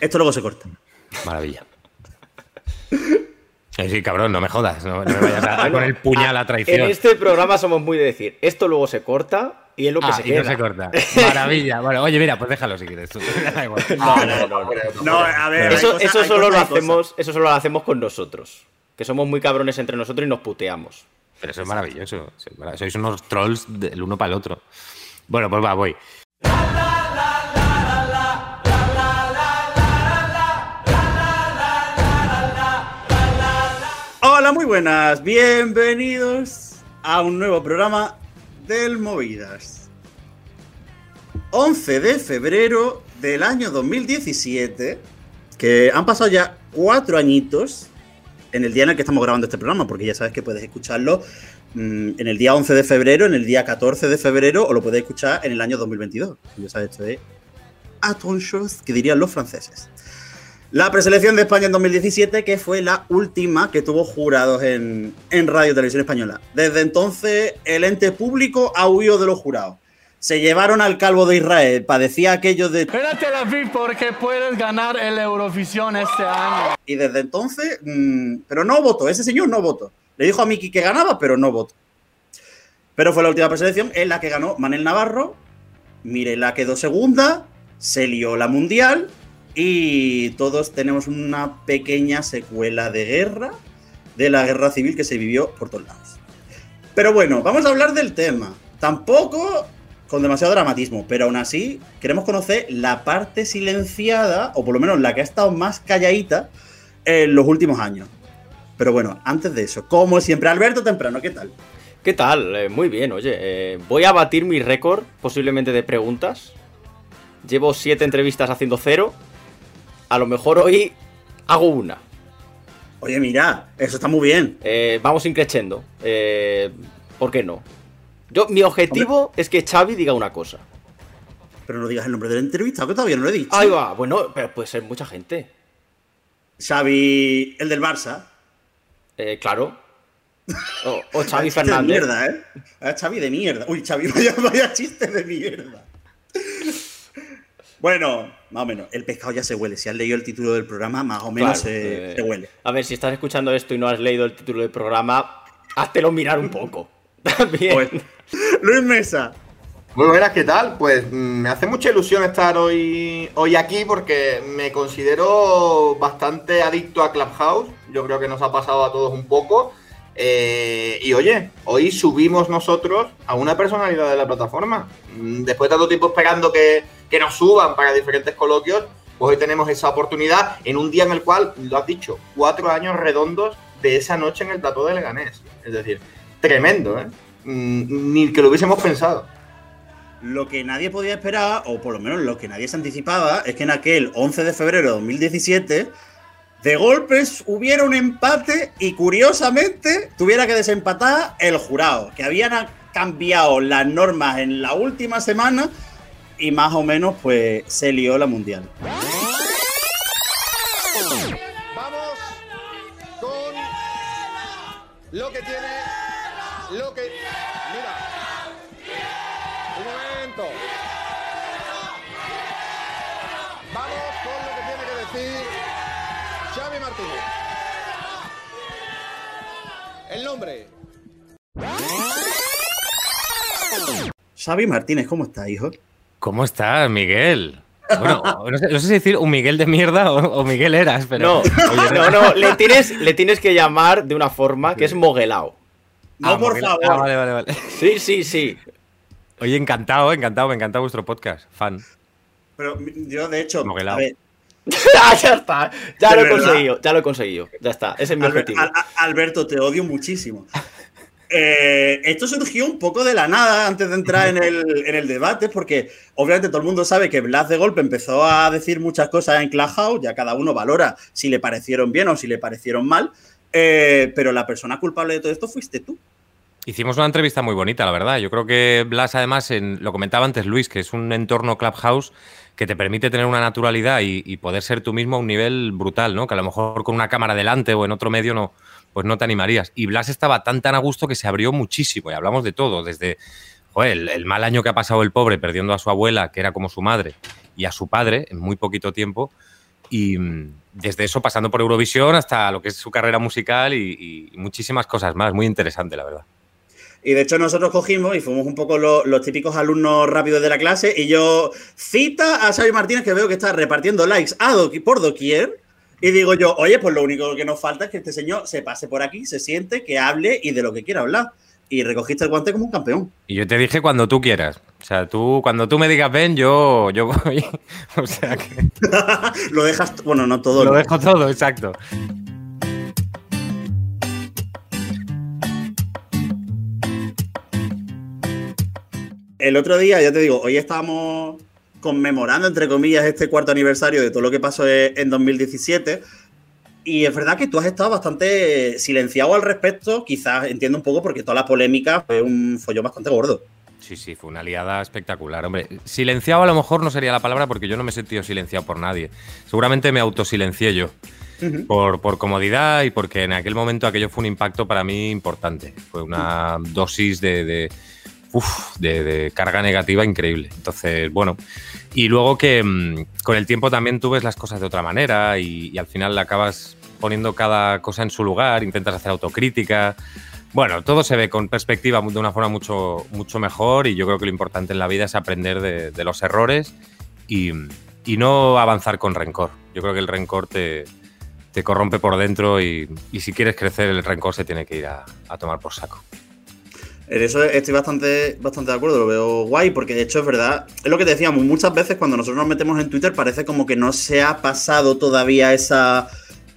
Esto luego se corta. Maravilla. Sí, cabrón, no me jodas. No, me vayas a, con el puñal a traición. En este programa somos muy de decir, esto luego se corta y es lo que ah, se queda. no se corta. Maravilla. Bueno, oye, mira, pues déjalo si quieres tú. no, no, no, no, a ver, eso, eso solo lo hacemos, eso solo lo hacemos con nosotros. Que somos muy cabrones entre nosotros y nos puteamos. Pero eso es maravilloso. Sois unos trolls del uno para el otro. Bueno, pues va, voy. Muy buenas. Bienvenidos a un nuevo programa del Movidas. 11 de febrero del año 2017, que han pasado ya cuatro añitos en el día en el que estamos grabando este programa, porque ya sabes que puedes escucharlo mm, en el día 11 de febrero, en el día 14 de febrero, o lo puedes escuchar en el año 2022. Ya sabes, esto es que dirían los franceses. La preselección de España en 2017, que fue la última que tuvo jurados en, Radio Televisión Española. Desde entonces, el ente público ha huido de los jurados. Se llevaron al calvo de Israel, padecía aquello de... Espérate, David, porque puedes ganar el Eurovisión este año. Y desde entonces, mm, pero no votó, ese señor no votó. Le dijo a Miki que ganaba, pero no votó. Pero fue la última preselección en la que ganó Manel Navarro, la quedó segunda, se lió la mundial y todos tenemos una pequeña secuela de guerra, de la guerra civil que se vivió por todos lados. Pero bueno, vamos a hablar del tema. Tampoco con demasiado dramatismo, pero aún así queremos conocer la parte silenciada, o por lo menos la que ha estado más calladita en los últimos años. Pero bueno, antes de eso, como siempre, Alberto Temprano, ¿qué tal? ¿Qué tal? Eh, muy bien, oye. Eh, voy a batir mi récord, posiblemente de preguntas. Llevo siete entrevistas haciendo cero a lo mejor hoy hago una. Oye, mira, eso está muy bien. Eh, vamos increchendo. Eh, ¿Por qué no? Yo, mi objetivo es que Xavi diga una cosa. Pero no digas el nombre del entrevistado, que todavía no lo he dicho. Ahí va, bueno, pero puede ser mucha gente. Xavi, el del Barça. Eh, claro. O, Xavi Fernández. De mierda, ¿eh? Xavi de mierda. Uy, Xavi, vaya, vaya chiste de mierda. Bueno, más o menos. El pescado ya se huele. Si has leído el título del programa, más o menos se, eh, huele. A ver, si estás escuchando esto y no has leído el título del programa, háztelo mirar un poco. También. Pues, Luis Mesa. Muy buenas, ¿qué tal? Pues mm, me hace mucha ilusión estar hoy, hoy aquí porque me considero bastante adicto a Clubhouse. Yo creo que nos ha pasado a todos un poco. Eh, y oye, hoy subimos nosotros a una personalidad de la plataforma. Mm, después de tanto tiempo esperando que, que nos suban para diferentes coloquios, pues hoy tenemos esa oportunidad en un día en el cual, lo has dicho, cuatro años redondos de esa noche en el plató de Leganés. Es decir, tremendo, ¿eh? Mm, ni que lo hubiésemos pensado. Lo que nadie podía esperar, o por lo menos lo que nadie se anticipaba, es que en aquel 11 de febrero de 2017 de golpes hubiera un empate y curiosamente tuviera que desempatar el jurado, que habían cambiado las normas en la última semana y más o menos pues se lió la mundial. Vamos con lo que tiene, lo que... Mira, un momento. Vamos con lo que tiene que decir Xavi Martínez. El nombre. Xavi Martínez, ¿cómo está, hijo? ¿Cómo estás, Miguel? Bueno, no sé, si decir un Miguel de mierda o, Miguel eras, pero. No, no, no, le tienes, le tienes que llamar de una forma que es moguelao. No, ah, por favor. Ah, vale, vale, vale. Sí, sí, sí. Oye, encantado, encantado, me encanta vuestro podcast, fan. Pero yo, de hecho, moguelao. ah, ya está, ya lo he conseguido, ya lo he conseguido, ya está, ese es mi objetivo. Alberto, te odio muchísimo. Eh, esto surgió un poco de la nada antes de entrar en el, debate, porque obviamente todo el mundo sabe que Blas de golpe empezó a decir muchas cosas en Clubhouse, ya cada uno valora si le parecieron bien o si le parecieron mal, eh, pero la persona culpable de todo esto fuiste tú. Hicimos una entrevista muy bonita, la verdad. Yo creo que Blas, además, en, lo comentaba antes Luis, que es un entorno Clubhouse que te permite tener una naturalidad y, y poder ser tú mismo a un nivel brutal, ¿no? Que a lo mejor con una cámara delante o en otro medio no, pues no te animarías. Y Blas estaba tan tan a gusto que se abrió muchísimo y hablamos de todo, desde el, mal año que ha pasado el pobre perdiendo a su abuela, que era como su madre, y a su padre en muy poquito tiempo. Y mm, desde eso pasando por Eurovisión hasta lo que es su carrera musical y, muchísimas cosas más. Muy interesante, la verdad. Y de hecho nosotros cogimos y fuimos un poco los, típicos alumnos rápidos de la clase y yo cita a Xavi Martínez que veo que está repartiendo likes a doqui- por doquier y digo yo, oye, pues lo único que nos falta es que este señor se pase por aquí, se siente, que hable y de lo que quiera hablar. Y recogiste el guante como un campeón. Y yo te dije cuando tú quieras. O sea, tú, cuando tú me digas ven, yo, yo voy. o sea que lo dejas, bueno, no todo. lo no. dejo todo, exacto. El otro día, ya te digo, hoy estábamos conmemorando, entre comillas, este cuarto aniversario de todo lo que pasó e- en 2017. Y es verdad que tú has estado bastante silenciado al respecto. Quizás entiendo un poco porque toda la polémica fue un follón bastante gordo. Sí, sí, fue una liada espectacular. Hombre, silenciado a lo mejor no sería la palabra porque yo no me he sentido silenciado por nadie. Seguramente me autosilencié yo. Ujú. Por, por comodidad y porque en aquel momento aquello fue un impacto para mí importante. Fue una dosis de, de, uf, de- de carga negativa increíble. Entonces, bueno. Y luego que mm, con el tiempo también tú ves las cosas de otra manera y, y al final acabas poniendo cada cosa en su lugar, intentas hacer autocrítica. Bueno, todo se ve con perspectiva de una forma mucho, mucho mejor y yo creo que lo importante en la vida es aprender de, de los errores y, y no avanzar con rencor. Yo creo que el rencor te, te corrompe por dentro y, y si quieres crecer el rencor se tiene que ir a, a tomar por saco. En eso estoy bastante, bastante de acuerdo, lo veo guay, porque de hecho es verdad, es lo que decíamos, muchas veces cuando nosotros nos metemos en Twitter parece como que no se ha pasado todavía esa,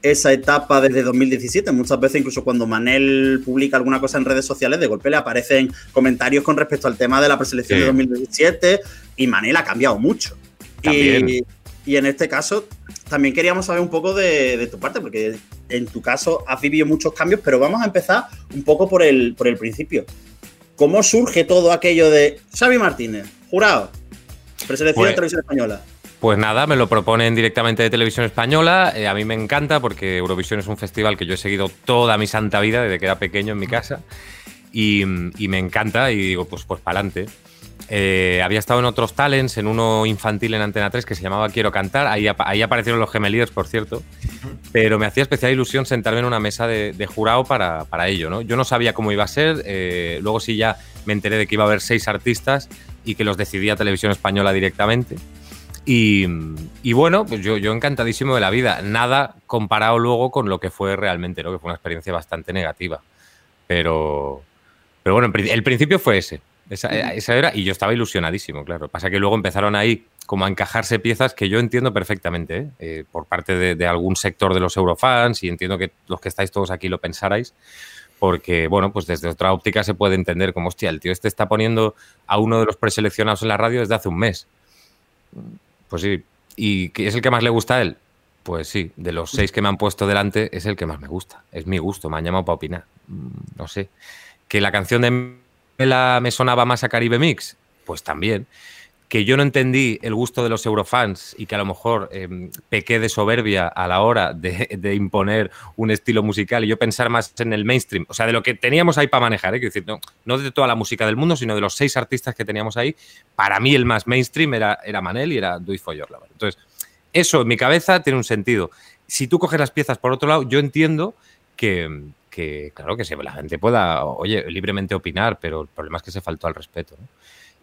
esa etapa desde 2017. Muchas veces incluso cuando Manel publica alguna cosa en redes sociales, de golpe le aparecen comentarios con respecto al tema de la preselección Sí. de 2017 y Manel ha cambiado mucho. Y, y en este caso también queríamos saber un poco de, de tu parte, porque en tu caso has vivido muchos cambios, pero vamos a empezar un poco por el, por el principio. ¿Cómo surge todo aquello de Xavi Martínez, jurado, preselección Pues- de televisión española? Pues nada, me lo proponen directamente de Televisión Española. eh, a mí me encanta porque Eurovisión es un festival que yo he seguido toda mi santa vida desde que era pequeño en mi casa. Y, y me encanta y digo, pues, pues para adelante. Había estado en otros talents, en uno infantil en Antena 3 que se llamaba Quiero Cantar. Ahí, apa- ahí aparecieron los gemelíos, por cierto. Pero me hacía especial ilusión sentarme en una mesa de, jurado para, para ello. ¿no? Yo no sabía cómo iba a ser. eh, luego sí ya me enteré de que iba a haber seis artistas y que los decidía Televisión Española directamente. Y, y bueno, pues yo, yo encantadísimo de la vida. Nada comparado luego con lo que fue realmente, ¿no? que fue una experiencia bastante negativa. Pero, pero bueno, el principio fue ese. Esa, esa era, y yo estaba ilusionadísimo, claro. Pasa que luego empezaron ahí como a encajarse piezas que yo entiendo perfectamente, ¿eh? Eh, por parte de, de algún sector de los eurofans, y entiendo que los que estáis todos aquí lo pensarais, porque, bueno, pues desde otra óptica se puede entender como, hostia, el tío este está poniendo a uno de los preseleccionados en la radio desde hace un mes. Pues sí. ¿Y es el que más le gusta a él? Pues sí, de los seis que me han puesto delante es el que más me gusta. Es mi gusto, me han llamado para opinar. Mm, No sé. ¿Que la canción de Mela me sonaba más a Caribe Mix? Pues también. Que yo no entendí el gusto de los eurofans y que a lo mejor eh, pequé de soberbia a la hora de, imponer un estilo musical y yo pensar más en el mainstream, o sea, de lo que teníamos ahí para manejar, ¿eh? Decir, no, no de toda la música del mundo, sino de los seis artistas que teníamos ahí, para mí el más mainstream era, era Manel y era It For Your Lover. Entonces, eso en mi cabeza tiene un sentido. Si tú coges las piezas por otro lado, yo entiendo que, que, claro, que la gente pueda, oye, libremente opinar, pero el problema es que se faltó al respeto. ¿no?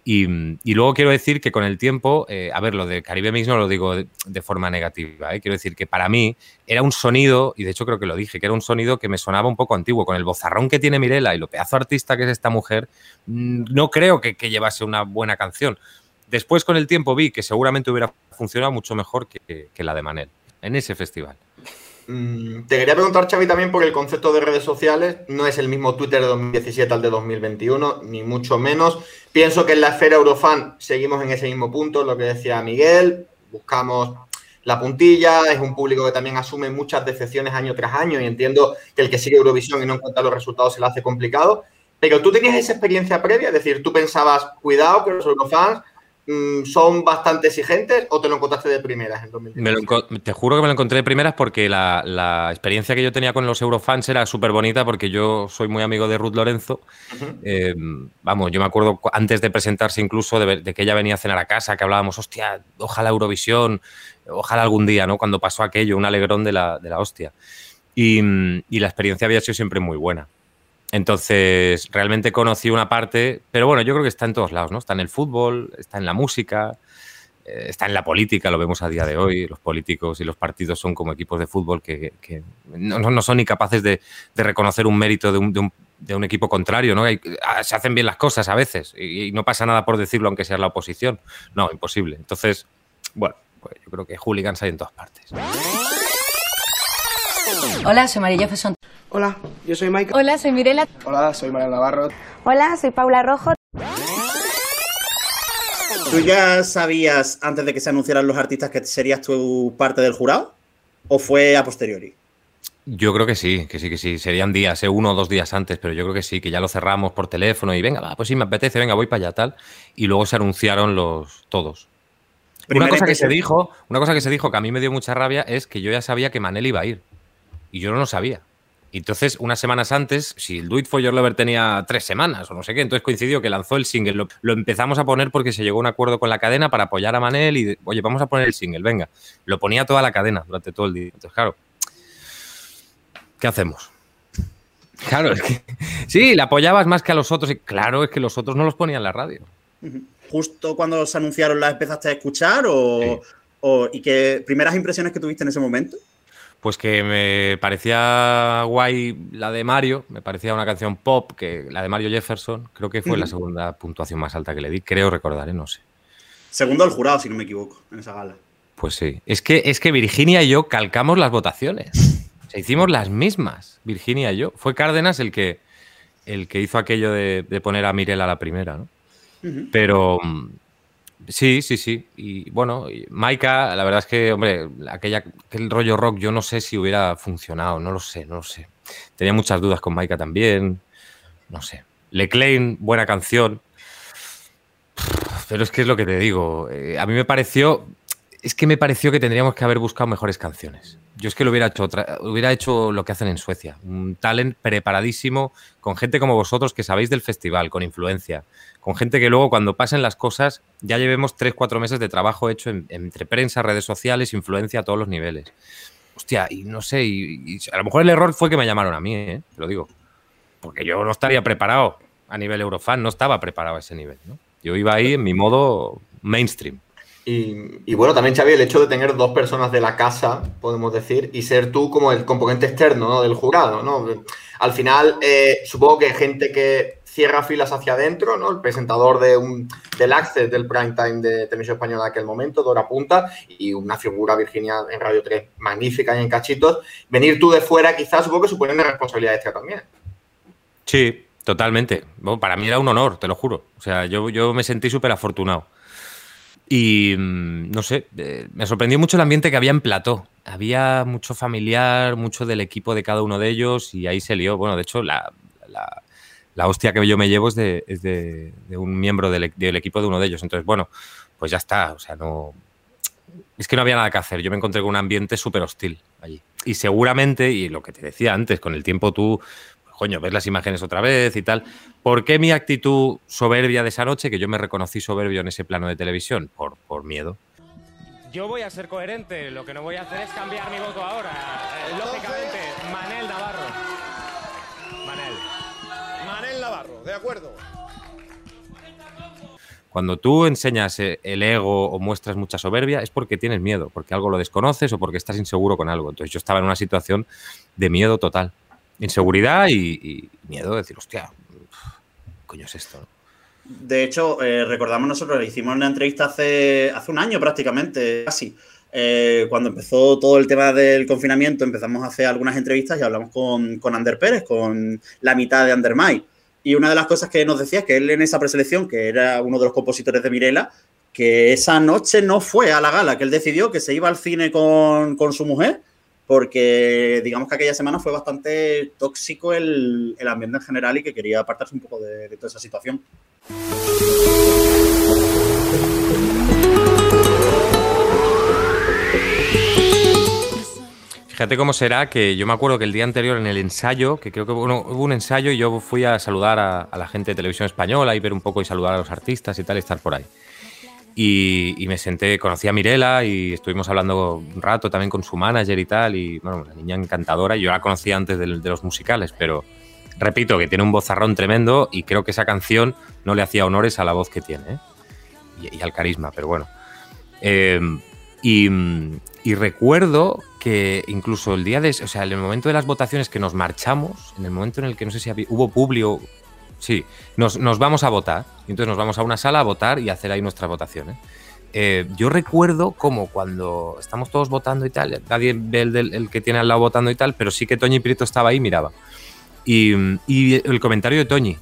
Y, y luego quiero decir que con el tiempo, eh, a ver, lo de Caribe Mix no lo digo de, de forma negativa, ¿eh? quiero decir que para mí era un sonido, y de hecho creo que lo dije, que era un sonido que me sonaba un poco antiguo, con el bozarrón que tiene Mirela y lo pedazo artista que es esta mujer, mm, no creo que, que llevase una buena canción. Después con el tiempo vi que seguramente hubiera funcionado mucho mejor que, que la de Manel, en ese festival. Mm, Te quería preguntar, Xavi, también porque el concepto de redes sociales no es el mismo Twitter de 2017 al de 2021, ni mucho menos. Pienso que en la esfera Eurofan seguimos en ese mismo punto, lo que decía Miguel, buscamos la puntilla, es un público que también asume muchas decepciones año tras año y entiendo que el que sigue Eurovisión y no encuentra los resultados se le hace complicado. Pero tú tenías esa experiencia previa, es decir, tú pensabas, cuidado que los Eurofans son bastante exigentes o te lo encontraste de primeras en 2010? Me lo enco- te juro que me lo encontré de primeras porque la, la experiencia que yo tenía con los Eurofans era súper bonita porque yo soy muy amigo de Ruth Lorenzo. Eh, vamos, yo me acuerdo cu- antes de presentarse incluso de, que ella venía a cenar a casa, que hablábamos, hostia, ojalá Eurovisión, ojalá algún día, ¿no? Cuando pasó aquello, un alegrón de la, de la hostia. Y, mm, y la experiencia había sido siempre muy buena. Entonces, realmente conocí una parte, pero bueno, yo creo que está en todos lados, ¿no? Está en el fútbol, está en la música, eh, está en la política, lo vemos a día de hoy. Los políticos y los partidos son como equipos de fútbol que, que no, son ni capaces de, reconocer un mérito de un, de un- de un equipo contrario, ¿no? Ah, se hacen bien las cosas a veces y, no pasa nada por decirlo aunque sea la oposición. No, imposible. Entonces, bueno, pues yo creo que hooligans hay en todas partes. Hola, soy María. Hola, yo soy Mike. Hola, soy Mirela. Hola, soy Manuel Navarro. Hola, soy Paula Rojo. ¿Tú ya sabías antes de que se anunciaran los artistas que serías tú parte del jurado? ¿O fue a posteriori? Yo creo que sí, que sí, que sí. Serían días, ¿eh? uno o dos días antes, pero yo creo que sí, que ya lo cerramos por teléfono y venga, va, pues sí, me apetece, venga, voy para allá, tal. Y luego se anunciaron los todos. Primera una cosa que se dijo, una cosa que se dijo que a mí me dio mucha rabia es que yo ya sabía que Manel iba a ir. Y yo no lo sabía. Y entonces, unas semanas antes, si el Do It For Your Lover tenía tres semanas o no sé qué, entonces coincidió que lanzó el single. Lo, lo empezamos a poner porque se llegó a un acuerdo con la cadena para apoyar a Manel y, oye, vamos a poner el single, venga. Lo ponía toda la cadena durante todo el día. Entonces, claro, ¿qué hacemos? Claro, es que sí, la apoyabas más que a los otros. Y claro, es que los otros no los ponían en la radio. ¿Justo cuando se anunciaron las empezaste a escuchar? O, o- ¿Y qué primeras impresiones que tuviste en ese momento? Pues que me parecía guay la de Mario, me parecía una canción pop, que la de Mario Jefferson, creo que fue la segunda puntuación más alta que le di, creo recordar, ¿eh? no sé. Segundo del jurado, si no me equivoco, en esa gala. Pues sí. Es que, es que Virginia y yo calcamos las votaciones. O sea, hicimos las mismas, Virginia y yo. Fue Cárdenas el que, el que hizo aquello de, de poner a Mirela la primera, ¿no? Pero sí, sí, sí. Y bueno, Maika, la verdad es que, hombre, aquella, aquel rollo rock, yo no sé si hubiera funcionado, no lo sé, no lo sé. Tenía muchas dudas con Maika también, no sé. Leclain, buena canción. Pero es que es lo que te digo. eh, a mí me pareció. Es que me pareció que tendríamos que haber buscado mejores canciones. Yo es que lo hubiera hecho otra, hubiera hecho lo que hacen en Suecia. Un talent preparadísimo, con gente como vosotros que sabéis del festival, con influencia. Con gente que luego, cuando pasen las cosas, ya llevemos 3-4 meses de trabajo hecho en- entre prensa, redes sociales, influencia a todos los niveles. Hostia, y no sé, y, a lo mejor el error fue que me llamaron a mí, ¿eh? lo digo. Porque yo no estaría preparado a nivel Eurofan, no estaba preparado a ese nivel. Yo iba ahí en mi modo mainstream. Y, bueno, también Xavi, el hecho de tener dos personas de la casa, podemos decir, y ser tú como el componente externo ¿no? del jurado, ¿no? Al final, eh, supongo que gente que cierra filas hacia adentro, ¿no? El presentador de un, del Access del prime time de Televisión Española en aquel momento, Dora Punta, y una figura, Virginia, en Radio 3, magnífica y en cachitos. Venir tú de fuera, quizás, supongo que supone una responsabilidad extra también. Sí, totalmente. Bueno, para mí era un honor, te lo juro. O sea, yo, yo me sentí súper afortunado. Y mm, no sé, eh, me sorprendió mucho el ambiente que había en plató. Había mucho familiar, mucho del equipo de cada uno de ellos y ahí se lió. Bueno, de hecho, la, la- hostia que yo me llevo es de, es de- un miembro del equipo de uno de ellos. Entonces, bueno, pues ya está. O sea, no. Es que no había nada que hacer. Yo me encontré con un ambiente súper hostil allí. Y seguramente, y lo que te decía antes, con el tiempo tú, coño, ves las imágenes otra vez y tal. ¿Por qué mi actitud soberbia de esa noche, que yo me reconocí soberbio en ese plano de televisión? Por, por miedo. Yo voy a ser coherente, lo que no voy a hacer es cambiar mi voto ahora. Eh, lógicamente, Manel Navarro. Manel. Manel Navarro, de acuerdo. Cuando tú enseñas eh, el ego o muestras mucha soberbia es porque tienes miedo, porque algo lo desconoces o porque estás inseguro con algo. Entonces yo estaba en una situación de miedo total. Inseguridad y, y miedo de decir, hostia, ¿qué coño es esto? De hecho, eh, recordamos nosotros, le hicimos una entrevista hace, hace un año prácticamente, casi. Eh, cuando empezó todo el tema del confinamiento, empezamos a hacer algunas entrevistas y hablamos con, con Ander Pérez, con la mitad de Ander May. Y una de las cosas que nos decía es que él en esa preselección, que era uno de los compositores de Mirela, que esa noche no fue a la gala, que él decidió que se iba al cine con, con su mujer, porque digamos que aquella semana fue bastante tóxico el, el ambiente en general y que quería apartarse un poco de, de toda esa situación. Fíjate cómo será que yo me acuerdo que el día anterior en el ensayo, que creo que bueno, hubo un ensayo y yo fui a saludar a, a, la gente de televisión española y ver un poco y saludar a los artistas y tal, y estar por ahí. Y, y me senté, conocí a Mirela y estuvimos hablando un rato también con su manager y tal. Y bueno, una niña encantadora. Yo la conocía antes de, de los musicales, pero repito que tiene un vozarrón tremendo y creo que esa canción no le hacía honores a la voz que tiene ¿eh? y, y al carisma, pero bueno. Eh, y, y recuerdo que incluso el día de, o sea, en el momento de las votaciones que nos marchamos, en el momento en el que no sé si había- hubo publio, sí, nos, nos vamos a votar. Entonces nos vamos a una sala a votar y hacer ahí nuestras votaciones. Eh, yo recuerdo como cuando estamos todos votando y tal, nadie ve el, el que tiene al lado votando y tal, pero sí que Toñi Prieto estaba ahí y miraba. Y, y el comentario de Toñi,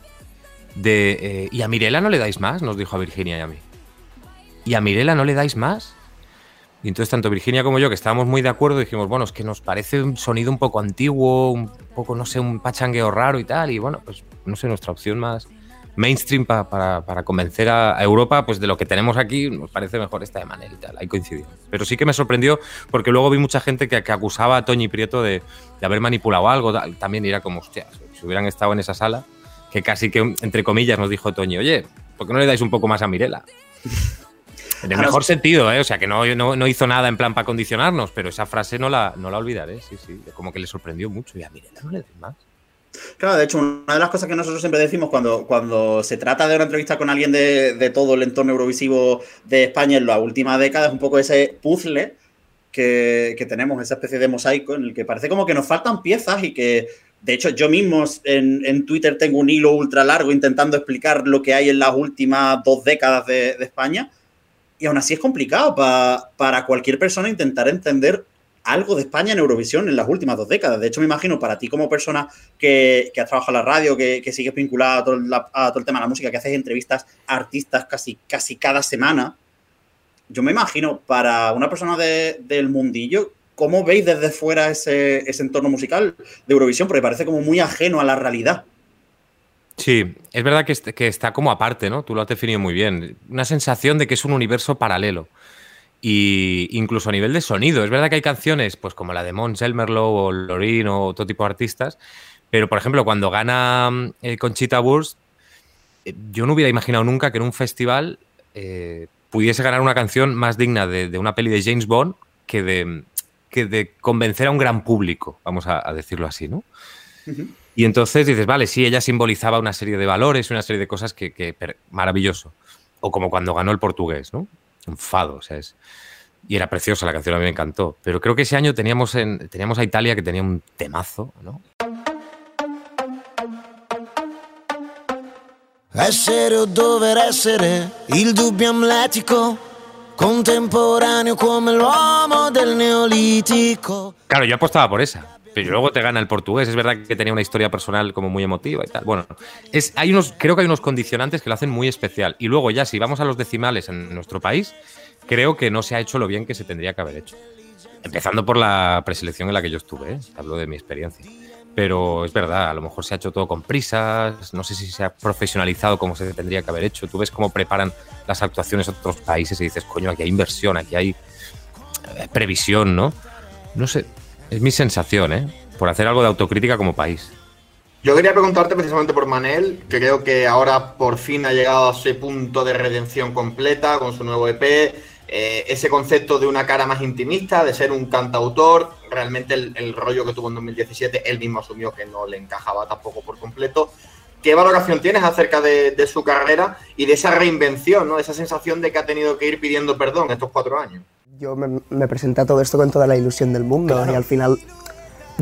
de, eh, ¿y a Mirela no le dais más? Nos dijo a Virginia y a mí. ¿Y a Mirela no le dais más? Y entonces tanto Virginia como yo, que estábamos muy de acuerdo, dijimos, bueno, es que nos parece un sonido un poco antiguo, un poco, no sé, un pachangueo raro y tal. Y bueno, pues no sé, nuestra opción más mainstream pa- para, para convencer a, Europa, pues de lo que tenemos aquí, nos parece mejor esta de Manel y tal. Ahí coincidimos. Pero sí que me sorprendió porque luego vi mucha gente que, que acusaba a Toñi Prieto de, de haber manipulado algo. También era como, hostia, si hubieran estado en esa sala, que casi que, entre comillas, nos dijo Toñi, oye, ¿por qué no le dais un poco más a Mirela? En el mejor sentido, ¿eh? O sea, que no, no, no hizo nada en plan para condicionarnos, pero esa frase no la, no la olvidaré, sí, sí. Como que le sorprendió mucho. Y a Mirela no le des más. Claro, de hecho, una de las cosas que nosotros siempre decimos cuando, cuando se trata de una entrevista con alguien de, de todo el entorno eurovisivo de España en la última década es un poco ese puzzle que, que tenemos, esa especie de mosaico en el que parece como que nos faltan piezas y que, de hecho, yo mismo en, en Twitter tengo un hilo ultra largo intentando explicar lo que hay en las últimas dos décadas de, de España y aún así es complicado pa- para cualquier persona intentar entender algo de España en Eurovisión en las últimas dos décadas. De hecho, me imagino para ti como persona que, que has trabajado en la radio, que, que sigues vinculada a todo, a todo el tema de la música, que haces entrevistas a artistas casi, casi cada semana, yo me imagino para una persona de- del mundillo, ¿cómo veis desde fuera ese, ese entorno musical de Eurovisión? Porque parece como muy ajeno a la realidad. Sí, es verdad que, est- que está como aparte, ¿no? Tú lo has definido muy bien. Una sensación de que es un universo paralelo. Y incluso a nivel de sonido. Es verdad que hay canciones, pues como la de Mons Elmerlow o Lorin o otro tipo de artistas. Pero, por ejemplo, cuando gana eh, Conchita Wurst, eh, yo no hubiera imaginado nunca que en un festival eh, pudiese ganar una canción más digna de, una peli de James Bond que de, que de convencer a un gran público, vamos a, a decirlo así, ¿no? Y entonces dices, vale, sí, ella simbolizaba una serie de valores, una serie de cosas que, que maravilloso. O como cuando ganó el portugués, ¿no? Un fado, o sea, es... Y era preciosa la canción, a mí me encantó. Pero creo que ese año teníamos, en, teníamos a Italia que tenía un temazo, ¿no? Essere o dover essere il dubbio amletico, del. Claro, yo apostaba por esa. Pero luego te gana el portugués. Es verdad que tenía una historia personal como muy emotiva y tal. Bueno, es, hay unos, creo que hay unos condicionantes que lo hacen muy especial. Y luego ya, si vamos a los decimales en nuestro país, creo que no se ha hecho lo bien que se tendría que haber hecho. Empezando por la preselección en la que yo estuve, ¿eh? hablo de mi experiencia. Pero es verdad, a lo mejor se ha hecho todo con prisas, no sé si se ha profesionalizado como se tendría que haber hecho. Tú ves cómo preparan las actuaciones otros países y dices, coño, aquí hay inversión, aquí hay eh, previsión, ¿no? No sé, es mi sensación, ¿eh? Por hacer algo de autocrítica como país. Yo quería preguntarte precisamente por Manel, creo que ahora por fin ha llegado a ese punto de redención completa con su nuevo EP, eh, ese concepto de una cara más intimista, de ser un cantautor, realmente el, rollo que tuvo en 2017, él mismo asumió que no le encajaba tampoco por completo. ¿Qué valoración tienes acerca de, de su carrera y de esa reinvención, ¿no? esa sensación de que ha tenido que ir pidiendo perdón estos cuatro años? Yo me, me presenté a todo esto con toda la ilusión del mundo y al final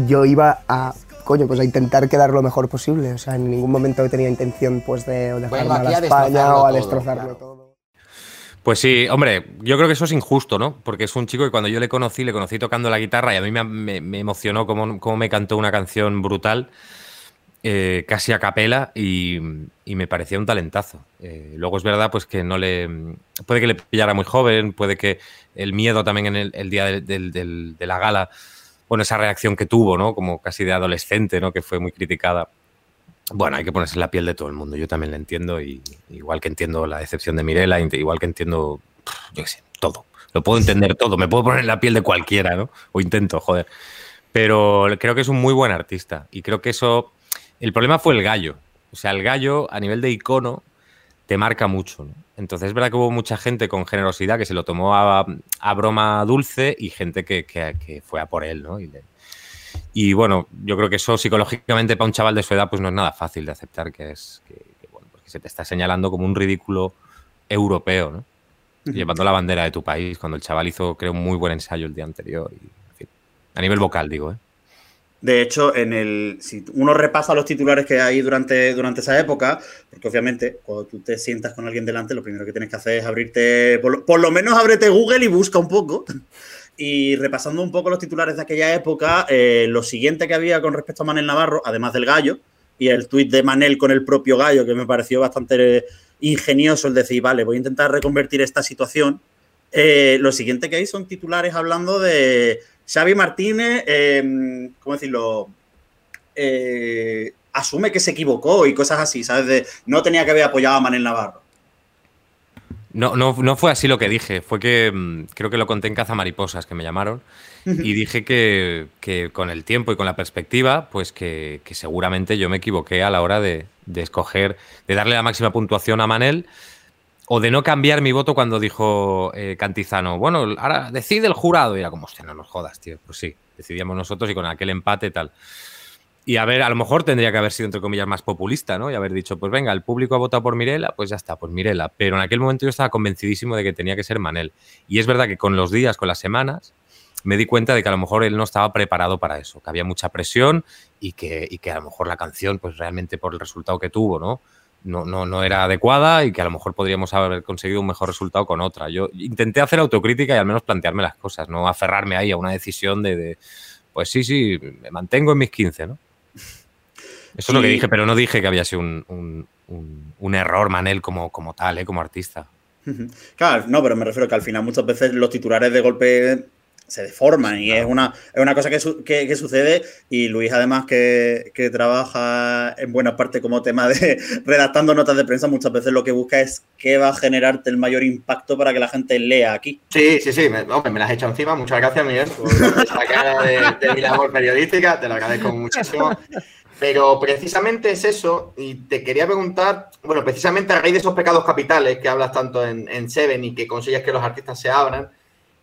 yo iba a, coño, pues a intentar quedar lo mejor posible. O sea, en ningún momento tenía intención pues de o a a España o a todo, destrozarlo claro. todo. Pues sí, hombre, yo creo que eso es injusto, ¿no? Porque es un chico que cuando yo le conocí, le conocí tocando la guitarra y a mí me, me- me emocionó cómo, cómo me cantó una canción brutal, eh, casi a capela, y, y me parecía un talentazo. Eh, luego es verdad, pues que no le. Puede que le pillara muy joven, puede que el miedo también en el, día de la gala, bueno, esa reacción que tuvo, ¿no? Como casi de adolescente, ¿no? Que fue muy criticada. Bueno, hay que ponerse en la piel de todo el mundo. Yo también la entiendo, y igual que entiendo la decepción de Mirela, igual que entiendo, yo qué sé, todo. Lo puedo entender todo. Me puedo poner en la piel de cualquiera, ¿no? O intento, joder. Pero creo que es un muy buen artista. Y creo que eso. El problema fue el gallo. O sea, el gallo, a nivel de icono, te marca mucho. ¿no? Entonces es verdad que hubo mucha gente con generosidad que se lo tomó a, a broma dulce y gente que, que- que fue a por él, ¿no? Y, le- y bueno, yo creo que eso psicológicamente para un chaval de su edad pues no es nada fácil de aceptar que es que, que, bueno, pues que se te está señalando como un ridículo europeo, ¿no? Llevando la bandera de tu país, cuando el chaval hizo, creo, un muy buen ensayo el día anterior. Y, en fin, a nivel vocal, digo, ¿eh? De hecho, en el, si uno repasa los titulares que hay durante, durante esa época, porque obviamente cuando tú te sientas con alguien delante, lo primero que tienes que hacer es abrirte, por lo, por lo menos ábrete Google y busca un poco. Y repasando un poco los titulares de aquella época, eh, lo siguiente que había con respecto a Manel Navarro, además del gallo, y el tuit de Manel con el propio gallo, que me pareció bastante ingenioso el decir, vale, voy a intentar reconvertir esta situación. Eh, lo siguiente que hay son titulares hablando de Xavi Martínez, eh, ¿cómo decirlo? Eh, asume que se equivocó y cosas así, ¿sabes? De, no tenía que haber apoyado a Manel Navarro. No, no, no fue así lo que dije, fue que mm, creo que lo conté en Caza Mariposas, que me llamaron, y dije que, que con el tiempo y con la perspectiva, pues que, que seguramente yo me equivoqué a la hora de, de escoger, de darle la máxima puntuación a Manel, o de no cambiar mi voto cuando dijo eh, Cantizano, bueno, ahora decide el jurado, y era como, hostia, no nos jodas, tío, pues sí, decidíamos nosotros y con aquel empate tal. Y a ver, a lo mejor tendría que haber sido, entre comillas, más populista, ¿no? Y haber dicho, pues venga, el público ha votado por Mirela, pues ya está, pues Mirela. Pero en aquel momento yo estaba convencidísimo de que tenía que ser Manel. Y es verdad que con los días, con las semanas, me di cuenta de que a lo mejor él no estaba preparado para eso, que había mucha presión y que, y que a lo mejor la canción, pues realmente por el resultado que tuvo, ¿no? No, no, no era adecuada y que a lo mejor podríamos haber conseguido un mejor resultado con otra. Yo intenté hacer autocrítica y al menos plantearme las cosas, no aferrarme ahí a una decisión de, de, pues sí, sí, me mantengo en mis 15, ¿no? Eso es lo que dije, pero no dije que había sido un, un- un- un error Manel como, como tal, ¿eh? como artista. Claro, no, pero me refiero que al final muchas veces los titulares de golpe se deforman y es una, es una cosa que, su- que- que sucede y Luis además que, que trabaja en buena parte como tema de redactando notas de prensa, muchas veces lo que busca es qué va a generarte el mayor impacto para que la gente lea aquí. Sí, sí, sí, me, hombre, me las has echado encima. Muchas gracias, Miguel, por cara de, de mi labor periodística. Te lo agradezco muchísimo. Pero precisamente es eso, y te quería preguntar, bueno, precisamente a raíz de esos pecados capitales que hablas tanto en, en Seven y que consigues que los artistas se abran,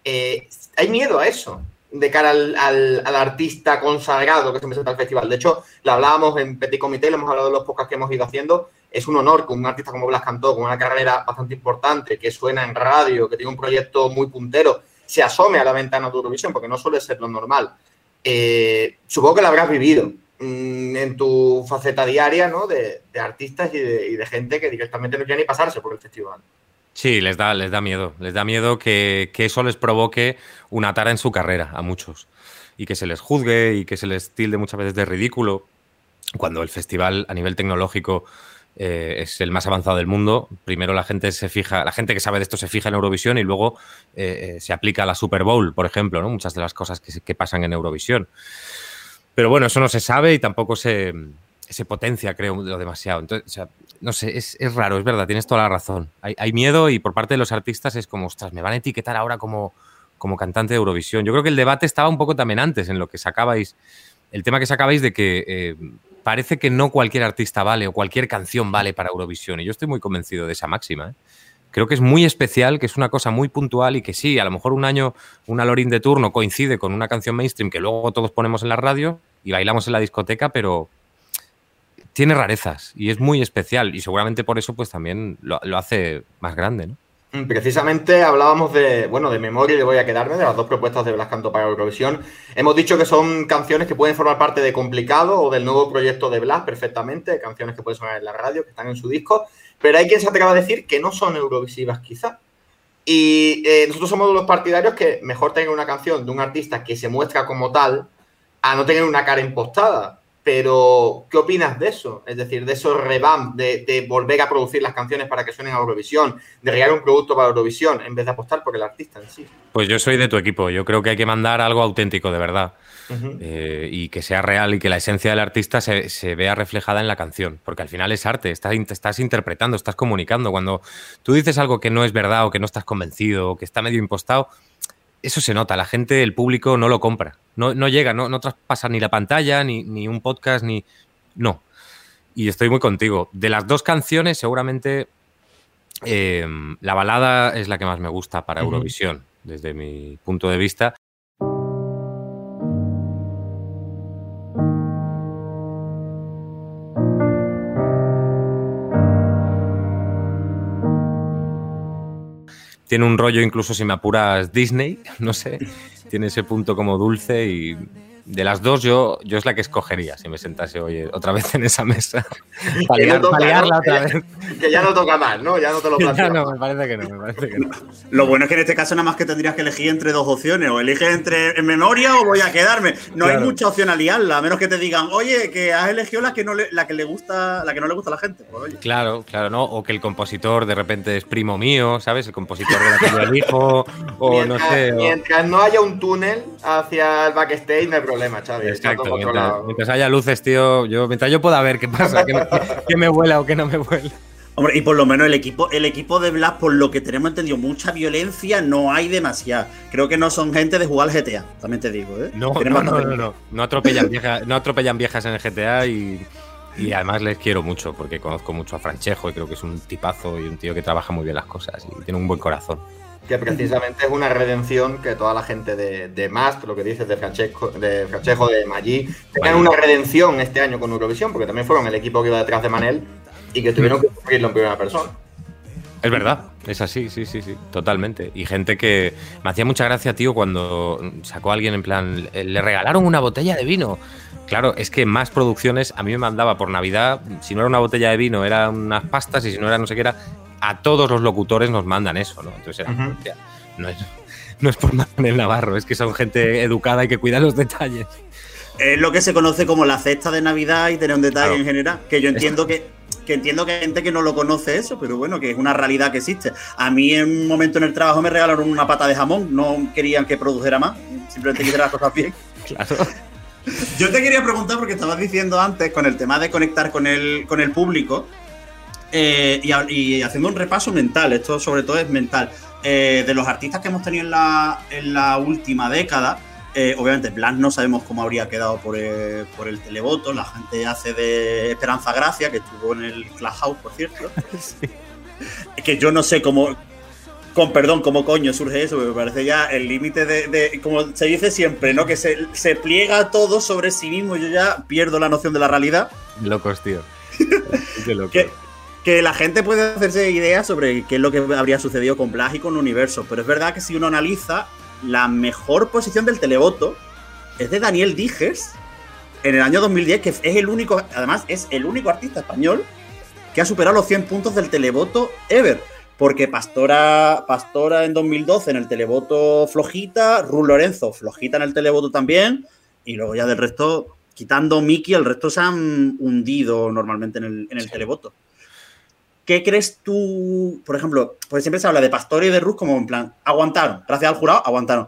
eh, hay miedo a eso de cara al, al- artista consagrado que se presenta al festival. De hecho, lo hablábamos en Petit Comité, lo hemos hablado en los podcasts que hemos ido haciendo. Es un honor que un artista como Blas Cantó, con una carrera bastante importante, que suena en radio, que tiene un proyecto muy puntero, se asome a la ventana de Eurovisión, porque no suele ser lo normal. Eh, supongo que lo habrás vivido mm, en tu faceta diaria, ¿no? De, de artistas y de, y de gente que directamente no quiere ni pasarse por el festival. Sí, les da, les da miedo. Les da miedo que, eso les provoque una tara en su carrera a muchos. Y que se les juzgue y que se les tilde muchas veces de ridículo. Cuando el festival a nivel tecnológico eh, es el más avanzado del mundo, primero la gente se fija, la gente que sabe de esto se fija en Eurovisión y luego eh, eh, se aplica a la Super Bowl, por ejemplo, ¿no? Muchas de las cosas que pasan en Eurovisión. Pero bueno, eso no se sabe y tampoco se, se potencia, creo, lo demasiado. Entonces, no sé, es, es raro, es verdad, tienes toda la razón. Hay, hay miedo y por parte de los artistas es como, ostras, me van a etiquetar ahora como, como cantante de Eurovisión. Yo creo que el debate estaba un poco también antes en lo que sacabais, el tema que sacabais de que eh, parece que no cualquier artista vale o cualquier canción vale para Eurovisión. Y yo estoy muy convencido de esa máxima. ¿eh? Creo que es muy especial, que es una cosa muy puntual y que sí, a lo mejor un año una Lorin de turno coincide con una canción mainstream que luego todos ponemos en la radio y bailamos en la discoteca, pero tiene rarezas y es muy especial y seguramente por eso pues también lo, hace más grande, ¿no? Mm, Precisamente hablábamos de, bueno, de memoria y voy a quedarme, de las dos propuestas de Blas Canto para Eurovisión. Hemos dicho que son canciones que pueden formar parte de Complicado o del nuevo proyecto de Blas perfectamente, canciones que pueden sonar en la radio, que están en su disco, pero hay quien se atreva a decir que no son eurovisivas quizá. Y eh, nosotros somos los partidarios que mejor tener una canción de un artista que se muestra como tal a no tener una cara impostada. Pero, ¿qué opinas de eso? Es decir, de esos revamp, de, de volver a producir las canciones para que suenen a Eurovisión, de crear un producto para Eurovisión, en vez de apostar por el artista en sí. Pues yo soy de tu equipo, yo creo que hay que mandar algo auténtico de verdad eh, y que sea real y que la esencia del artista se, se vea reflejada en la canción, porque al final es arte, estás interpretando, estás comunicando. Cuando tú dices algo que no es verdad o que no estás convencido o que está medio impostado, eso se nota, la gente, el público no lo compra. No, no llega, no, no traspasa ni la pantalla, ni, ni un podcast, ni. No. Y estoy muy contigo. De las dos canciones, seguramente eh, la balada es la que más me gusta para. Eurovisión, desde mi punto de vista. Tiene un rollo, incluso si me apuras, Disney, no sé. Tiene ese punto como dulce y de las dos yo, yo es la que escogería si me sentase hoy otra vez en esa mesa. Para Que no otra vez. Que ya no toca más, ¿no? Ya no te lo Ya planteas. no, me parece que no, me parece que no. Lo bueno es que en este caso nada más que tendrías que elegir entre dos opciones. O eliges entre en memoria o voy a quedarme. No hay mucha opción a liarla, a menos que te digan, oye, que has elegido la que no le, la que le gusta, la que no le gusta a la gente. Pues, oye. Claro, claro, ¿no? O que el compositor de repente es primo mío, ¿sabes? El compositor de la que yo elijo, o mientras, no sé. o- mientras no haya un túnel hacia el backstage, no hay problema, Xavi. Está Exacto, todo mientras, controlado. mientras haya luces, tío, yo, mientras yo pueda ver qué pasa, que me, que me vuela o que no me vuela. Hombre, y por lo menos el equipo, el equipo de Blast, por lo que tenemos entendido, mucha violencia no hay demasiada. Creo que no son gente de jugar al GTA, también te digo, ¿eh? No, no, no, no. No atropellan, viejas, no atropellan viejas en el GTA y, y además les quiero mucho porque conozco mucho a Franchejo y creo que es un tipazo y un tío que trabaja muy bien las cosas y tiene un buen corazón. Que precisamente es una redención que toda la gente de, de Mast, lo que dices de Francesco, de Francesco, de Maggi, tengan una redención este año con Eurovisión, porque también fueron el equipo que iba detrás de Manel y que tuvieron que sufrirlo en primera persona. Es verdad, es así, sí, sí, sí, totalmente. Y gente que me hacía mucha gracia, tío, cuando sacó a alguien en plan, "Eh, le regalaron una botella de vino. Claro, es que más producciones a mí me mandaba por Navidad, si no era una botella de vino, eran unas pastas y si no era no sé qué era, a todos los locutores nos mandan eso, ¿no? Entonces era, hostia, no es, no es por Manuel Navarro, es que son gente educada y que cuida los detalles. Es lo que se conoce como la cesta de Navidad y tener un detalle Claro. en general. Que yo entiendo que, que entiendo que hay gente que no lo conoce eso, pero bueno, que es una realidad que existe. A mí en un momento en el trabajo me regalaron una pata de jamón, no querían que produjera más, simplemente que hiciera las cosas bien. Claro. Yo te quería preguntar, porque estabas diciendo antes, con el tema de conectar con el, con el público, eh, y haciendo un repaso mental, esto sobre todo es mental, eh, de los artistas que hemos tenido en la, en la última década, eh, obviamente Blanc no sabemos cómo habría quedado por el, por el televoto, la gente hace de Esperanza Gracia, que estuvo en el Clubhouse, por cierto, Es que yo no sé cómo, con perdón, cómo coño surge eso, me parece ya el límite de, de- como se dice siempre, ¿no? Que se, se pliega todo sobre sí mismo, yo ya pierdo la noción de la realidad. Locos, tío. Qué loco. Que, que la gente puede hacerse ideas sobre qué es lo que habría sucedido con Blas y con Universo, pero es verdad que si uno analiza, la mejor posición del televoto es de Daniel Dijes en el año 2010, que es el único, además es el único artista español que ha superado los 100 puntos del televoto ever. Porque Pastora, Pastora en 2012 en el televoto flojita, Ru Lorenzo flojita en el televoto también, y luego ya del resto, quitando Miki, el resto se han hundido normalmente en el, en el televoto. ¿Qué crees tú, por ejemplo, pues siempre se habla de Pastora y de Rus como en plan, aguantaron, gracias al jurado, aguantaron.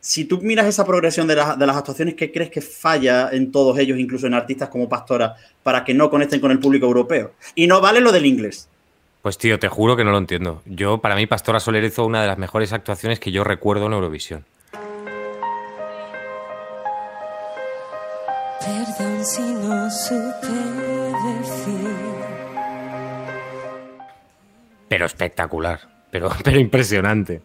Si tú miras esa progresión de, la- de las actuaciones, ¿qué crees que falla en todos ellos, incluso en artistas como Pastora, para que no conecten con el público europeo? Y no vale lo del inglés. Pues tío, te juro que no lo entiendo. Yo, para mí, Pastora Soler hizo una de las mejores actuaciones que yo recuerdo en Eurovisión. Perdón si no supe Pero espectacular, pero, pero impresionante.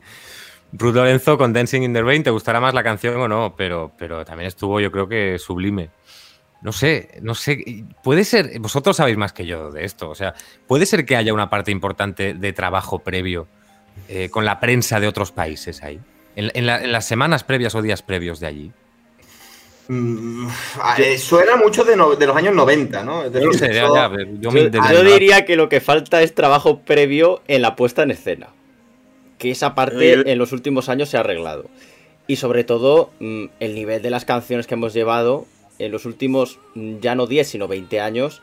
Ruth Lorenzo con Dancing in the Rain, ¿te gustará más la canción o no? Pero, pero también estuvo, yo creo que sublime. No sé, no sé. Puede ser, vosotros sabéis más que yo de esto. O sea, puede ser que haya una parte importante de trabajo previo eh, con la prensa de otros países ahí. En, en la- en las semanas previas o días previos de allí. Mm, eh, suena mucho de, no- de los años 90, ¿no? Sé, ya, eso- ya, yo Yo, me yo diría que lo que falta es trabajo previo en la puesta en escena. Que esa parte en los últimos años se ha arreglado. Y sobre todo, mm, el nivel de las canciones que hemos llevado en los últimos, mm, ya no 10, sino 20 años,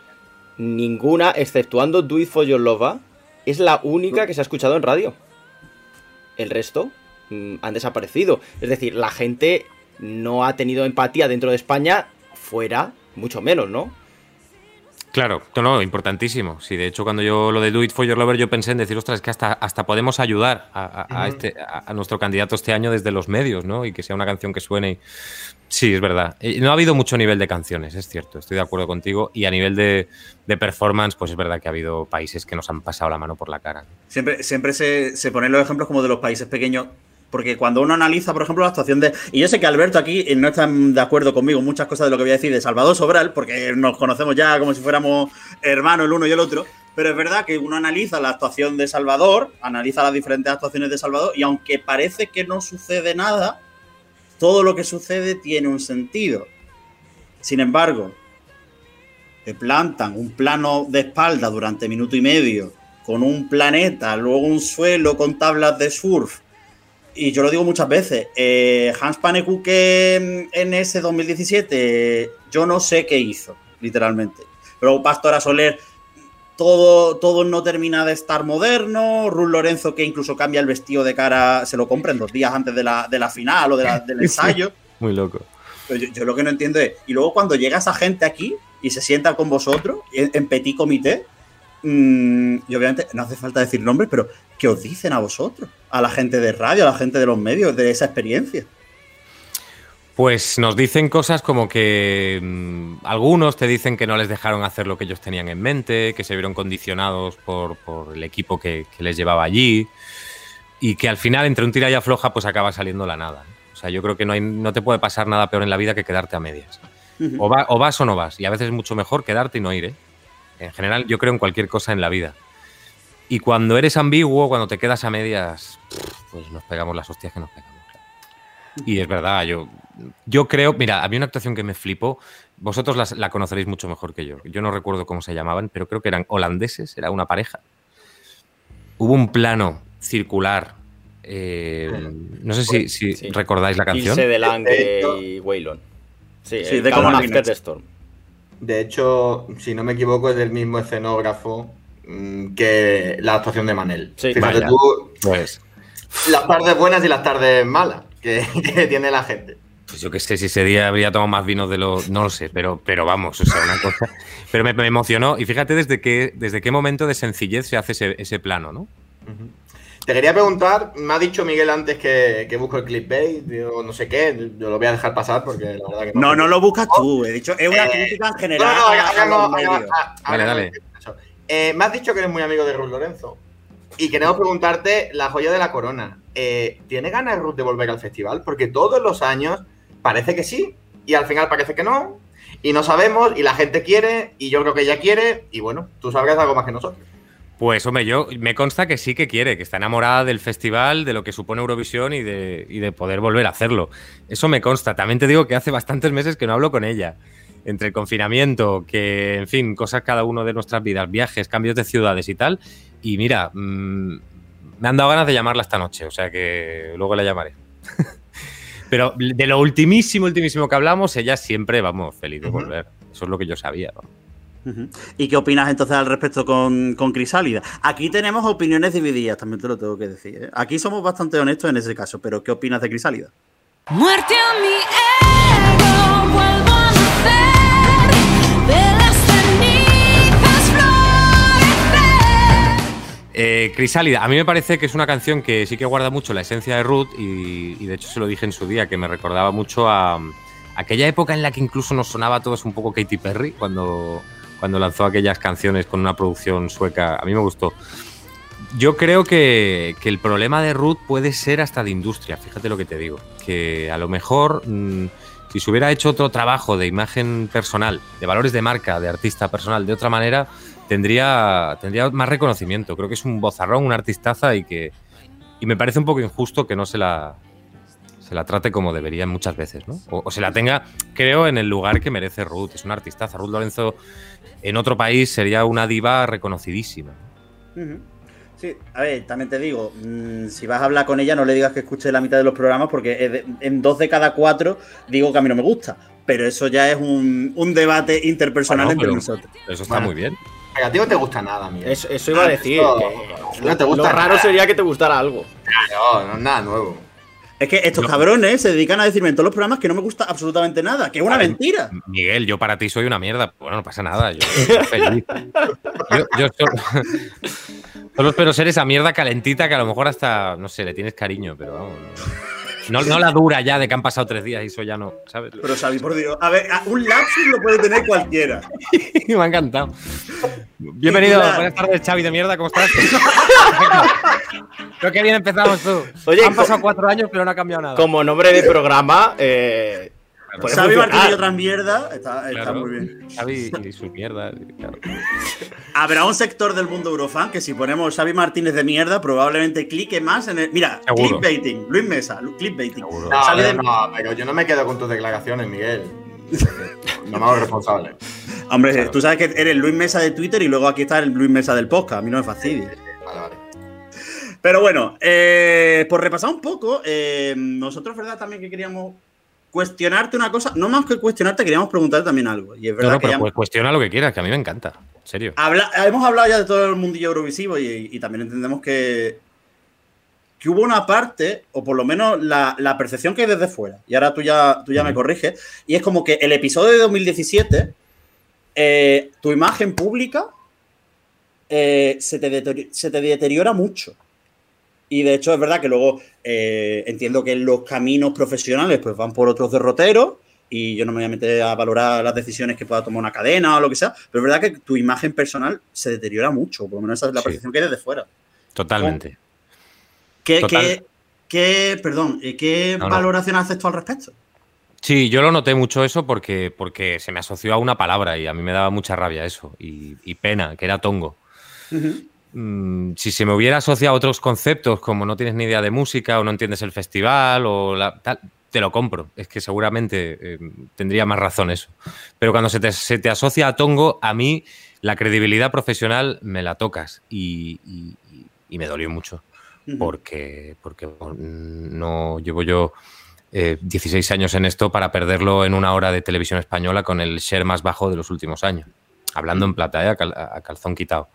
ninguna, exceptuando Do It For Your Lova, es la única que se ha escuchado en radio. El resto mm, han desaparecido. Es decir, la gente no ha tenido empatía dentro de España, fuera, mucho menos, ¿no? Claro, no, no, importantísimo. Sí, de hecho, cuando yo lo de Do It For Your Lover, yo pensé en decir, ostras, es que hasta, hasta podemos ayudar a, a- a Ujú. este, a, a nuestro candidato este año desde los medios, ¿no? Y que sea una canción que suene. y- Sí, es verdad. Eh, No ha habido mucho nivel de canciones, es cierto, estoy de acuerdo contigo. Y a nivel de, de performance, pues es verdad que ha habido países que nos han pasado la mano por la cara. Siempre, siempre se, se ponen los ejemplos como de los países pequeños. Porque cuando uno analiza, por ejemplo, la actuación de. Y yo sé que Alberto aquí eh, no está de acuerdo conmigo en muchas cosas de lo que voy a decir de Salvador Sobral, porque nos conocemos ya como si fuéramos hermanos el uno y el otro. Pero es verdad que uno analiza la actuación de Salvador, analiza las diferentes actuaciones de Salvador, y aunque parece que no sucede nada, todo lo que sucede tiene un sentido. Sin embargo, te plantan un plano de espalda durante minuto y medio con un planeta, luego un suelo con tablas de surf. Y yo lo digo muchas veces, eh, Hans Panekuke en ese 2017, yo no sé qué hizo, literalmente. Pero Pastora Soler, todo, todo no termina de estar moderno. Ruth Lorenzo, que incluso cambia el vestido de cara, se lo compra en dos días antes de la, de la final o de la- del ensayo. Muy loco. Pero yo, yo lo que no entiendo es, y luego cuando llega esa gente aquí y se sienta con vosotros en, en petit comité, mm, y obviamente no hace falta decir nombres, pero ¿qué os dicen a vosotros? A la gente de radio, a la gente de los medios, de esa experiencia. Pues nos dicen cosas como que mm, algunos te dicen que no les dejaron hacer lo que ellos tenían en mente, que se vieron condicionados por, por el equipo que, que les llevaba allí y que al final entre un tira y afloja pues acaba saliendo la nada. O sea, yo creo que no, hay, no te puede pasar nada peor en la vida que quedarte a medias. O, va- o vas o no vas. Y a veces es mucho mejor quedarte y no ir. ¿eh? En general, yo creo en cualquier cosa en la vida. Y cuando eres ambiguo, cuando te quedas a medias, pues nos pegamos las hostias que nos pegamos. Y es verdad, yo, yo creo, mira, había una actuación que me flipó. Vosotros las- la conoceréis mucho mejor que yo. Yo no recuerdo cómo se llamaban, pero creo que eran holandeses, era una pareja. Hubo un plano circular. eh, no sé si, si recordáis la canción. Ilse de y Waylon. Sí, Sí, el de Storm. De hecho, si no me equivoco, es del mismo escenógrafo que la actuación de Manel. Sí, Fíjate vaya. tú, Pues, las tardes buenas y las tardes malas que, que tiene la gente. pues yo qué sé si ese día habría tomado más vinos de lo. No lo sé, pero, pero vamos, o sea, una cosa. Pero me, me emocionó. Y fíjate desde qué, desde qué momento de sencillez se hace ese, ese plano, ¿no? Te quería preguntar, me ha dicho Miguel antes que, que busco el clickbait, digo, no sé qué, yo lo voy a dejar pasar porque la verdad que no. No, no lo buscas tú, he dicho, es una Eh, crítica en No, general. no, los medios. haga- Dale, dale. Eh, me has dicho que eres muy amigo de Ruth Lorenzo y queremos preguntarte la joya de la corona. Eh, ¿Tiene ganas Ruth de volver al festival? Porque todos los años parece que sí y al final parece que no. Y no sabemos, y la gente quiere, y yo creo que ella quiere, y bueno, tú sabrás algo más que nosotros. Pues, hombre, yo me consta que sí que quiere, que está enamorada del festival, de lo que supone Eurovisión y de, y de poder volver a hacerlo. Eso me consta. También te digo que hace bastantes meses que no hablo con ella. Entre el confinamiento, que, en fin, cosas cada uno de nuestras vidas, viajes, cambios de ciudades y tal. Y mira, mm, me han dado ganas de llamarla esta noche, o sea que luego la llamaré. Pero de lo ultimísimo, ultimísimo que hablamos, ella siempre, vamos, feliz de volver. Eso es lo que yo sabía. ¿Y qué opinas entonces al respecto con, con Crisálida? Aquí tenemos opiniones divididas, también te lo tengo que decir. ¿eh? Aquí somos bastante honestos en ese caso, pero ¿qué opinas de Crisálida? Muerte a mi ego, Eh, Crisálida, a mí me parece que es una canción que sí que guarda mucho la esencia de Ruth y, de hecho se lo dije en su día, que me recordaba mucho a, a aquella época en la que incluso nos sonaba a todos un poco Katy Perry cuando, cuando lanzó aquellas canciones con una producción sueca. A mí me gustó. Yo creo que, que el problema de Ruth puede ser hasta de industria, fíjate lo que te digo. Que a lo mejor, mm, si se hubiera hecho otro trabajo de imagen personal, de valores de marca, de artista personal, de otra manera, tendría, tendría más reconocimiento. Creo que es un bozarrón, una artistaza y que. Y me parece un poco injusto que no se la. Se la trate como debería muchas veces, ¿no? O, o se la tenga, creo, en el lugar que merece Ruth. Es una artistaza. Ruth Lorenzo en otro país sería una diva reconocidísima. Sí, a ver, también te digo, mm, si vas a hablar con ella, no le digas que escuche la mitad de los programas, porque en dos de cada cuatro digo que a mí no me gusta. Pero eso ya es un, un debate interpersonal Bueno, entre nosotros. Eso está Bueno. muy bien. A ti no te gusta nada, Miguel. Eso, eso iba a Ah, decir. que no te gusta lo raro nada. sería que te gustara algo. No, no es nada nuevo. Es que estos cabrones se dedican a decirme en todos los programas que no me gusta absolutamente nada, que es una mentira. Miguel, yo para ti soy una mierda. Bueno, no pasa nada. Yo soy feliz. Yo, yo solo, solo espero ser esa mierda calentita que a lo mejor hasta, no sé, le tienes cariño, pero vamos. No, no la dura ya de que han pasado tres días y eso ya no, ¿sabes? Pero Xavi, por Dios. A ver, un lapsus lo puede tener cualquiera. Me ha encantado. Bienvenido, buenas tardes, Xavi de mierda, ¿cómo estás? Creo que bien empezamos tú. Oye, Han pasado cuatro años, pero no ha cambiado nada. Como nombre de programa, eh, puede Xavi funcionar. Martín y otras mierdas, está, está Claro. muy bien. Xavi y sus mierdas, claro. Habrá un sector del mundo Eurofan que si ponemos Xavi Martínez de mierda, probablemente clique más en el. Mira, Seguro. clickbaiting, Luis Mesa, clickbaiting. No, Xavi no, de- no, pero yo no me quedo con tus declaraciones, Miguel. No me hago responsable. Hombre, tú sabes que eres Luis Mesa de Twitter y luego aquí está el Luis Mesa del podcast. A mí no me fastidia. Vale, vale. Pero bueno, eh, por repasar un poco, eh, nosotros, ¿verdad? También que queríamos cuestionarte una cosa. No más que cuestionarte, queríamos preguntarte también algo. Y es verdad no, que pero ya- pues cuestiona lo que quieras, que a mí me encanta. En serio. Habla- hemos hablado ya de todo el mundillo eurovisivo y, y también entendemos que, que hubo una parte, o por lo menos la, la percepción que hay desde fuera, y ahora tú ya, tú ya me corriges, y es como que el episodio de 2017, eh, tu imagen pública eh, se, te deteriora, se te deteriora mucho. Y de hecho es verdad que luego eh, entiendo que los caminos profesionales pues van por otros derroteros y yo no me voy a meter a valorar las decisiones que pueda tomar una cadena o lo que sea, pero es verdad que tu imagen personal se deteriora mucho, por lo menos esa es la Sí. percepción que hay desde fuera. Totalmente. ¿Qué, Total. qué- qué- perdón, eh, ¿qué No, no. valoración haces tú al respecto? Sí, yo lo noté mucho eso porque, porque se me asoció a una palabra y a mí me daba mucha rabia eso y, y pena, que era tongo. Mm, si se me hubiera asociado a otros conceptos como no tienes ni idea de música o no entiendes el festival o la- tal, te lo compro. Es que seguramente eh, tendría más razón eso. Pero cuando se te, se te asocia a tongo, a mí la credibilidad profesional me la tocas y, y- y- y me dolió mucho porque, porque no llevo yo eh, 16 años en esto para perderlo en una hora de televisión española con el share más bajo de los últimos años. Hablando en plata, ¿eh? a, cal- a calzón quitado.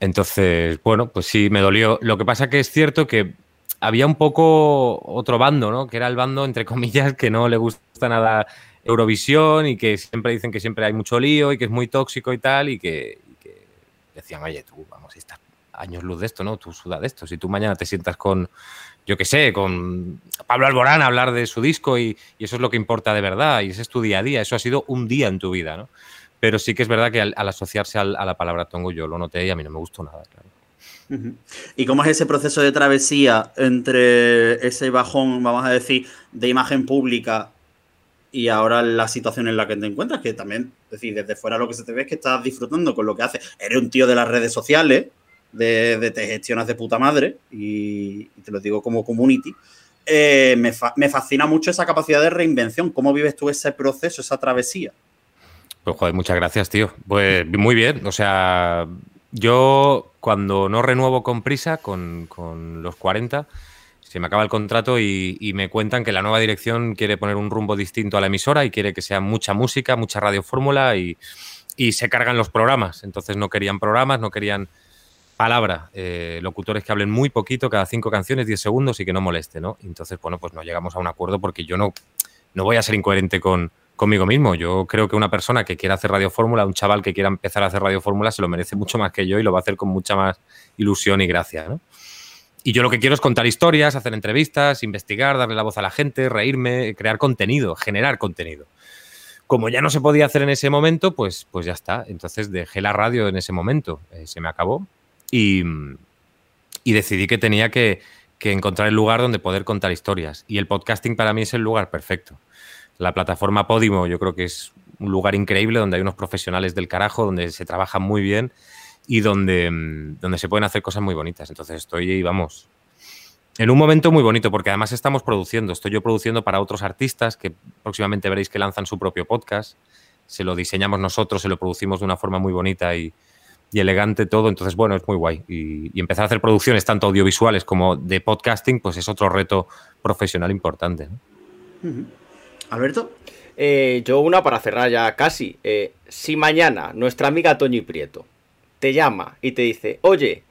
Entonces, bueno, pues sí, me dolió. Lo que pasa que es cierto que había un poco otro bando, ¿no? Que era el bando, entre comillas, que no le gusta nada Eurovisión y que siempre dicen que siempre hay mucho lío y que es muy tóxico y tal, y que, decían, oye, tú, vamos, estás años luz de esto, ¿no? Tú suda de esto. Si tú mañana te sientas con, yo qué sé, con Pablo Alborán a hablar de su disco y, y eso es lo que importa de verdad y ese es tu día a día, eso ha sido un día en tu vida, ¿no? Pero sí que es verdad que al, asociarse a la palabra tongo yo lo noté y a mí no me gustó nada, claro. ¿Y cómo es ese proceso de travesía entre ese bajón, vamos a decir, de imagen pública y ahora la situación en la que te encuentras? Que también, es decir, desde fuera lo que se te ve es que estás disfrutando con lo que haces. Eres un tío de las redes sociales, de, te gestionas de puta madre, y, y te lo digo como community. Eh, me, fa- me fascina mucho esa capacidad de reinvención. ¿Cómo vives tú ese proceso, esa travesía? Pues joder, muchas gracias, tío. Pues muy bien. O sea, yo cuando no renuevo con prisa, con, con los 40, se me acaba el contrato y, me cuentan que la nueva dirección quiere poner un rumbo distinto a la emisora y quiere que sea mucha música, mucha radiofórmula y, y se cargan los programas. Entonces no querían programas, no querían palabra, eh, locutores que hablen muy poquito, cada cinco canciones, 10 segundos y que no moleste, ¿no? Entonces, bueno, pues no llegamos a un acuerdo porque yo no, no voy a ser incoherente con, conmigo mismo. Yo creo que una persona que quiera hacer Radio Fórmula, un chaval que quiera empezar a hacer Radio Fórmula, se lo merece mucho más que yo y lo va a hacer con mucha más ilusión y gracia, ¿no? Y yo lo que quiero es contar historias, hacer entrevistas, investigar, darle la voz a la gente, reírme, crear contenido, generar contenido. Como ya no se podía hacer en ese momento, pues, pues ya está. Entonces dejé la radio en ese momento, eh, se me acabó y, y decidí que tenía que, que encontrar el lugar donde poder contar historias. Y el podcasting para mí es el lugar perfecto. La plataforma Podimo yo creo que es un lugar increíble donde hay unos profesionales del carajo, donde se trabaja muy bien y donde, mm, donde se pueden hacer cosas muy bonitas. Entonces estoy, vamos, en un momento muy bonito, porque además estamos produciendo. Estoy yo produciendo para otros artistas que próximamente veréis que lanzan su propio podcast. Se lo diseñamos nosotros, se lo producimos de una forma muy bonita y, elegante todo. Entonces, bueno, es muy guay. Y, empezar a hacer producciones tanto audiovisuales como de podcasting, pues es otro reto profesional importante. Alberto. Eh, yo una para cerrar ya casi. Eh, si mañana nuestra amiga Toñi Prieto te llama y te dice, oye,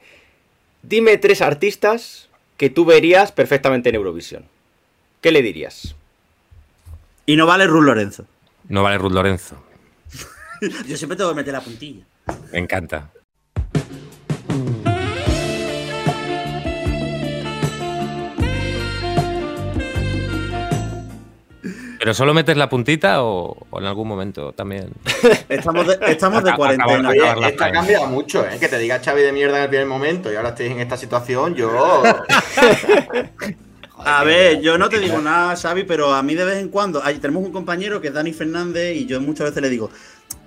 dime tres artistas que tú verías perfectamente en Eurovisión. ¿qué le dirías? Y no vale Ruth Lorenzo. No vale Ruth Lorenzo. Yo siempre tengo que meter la puntilla. Me encanta. ¿Pero solo metes la puntita o, o en algún momento también? Estamos de, estamos de Acaba- cuarentena. Oye, esto ha cambiado mucho, ¿eh? Que te diga Xavi de mierda en el primer momento y ahora estés en esta situación, yo... A ver, yo no te digo nada, Xavi, pero a mí de vez en cuando. tenemos un compañero que es Dani Fernández y yo muchas veces le digo,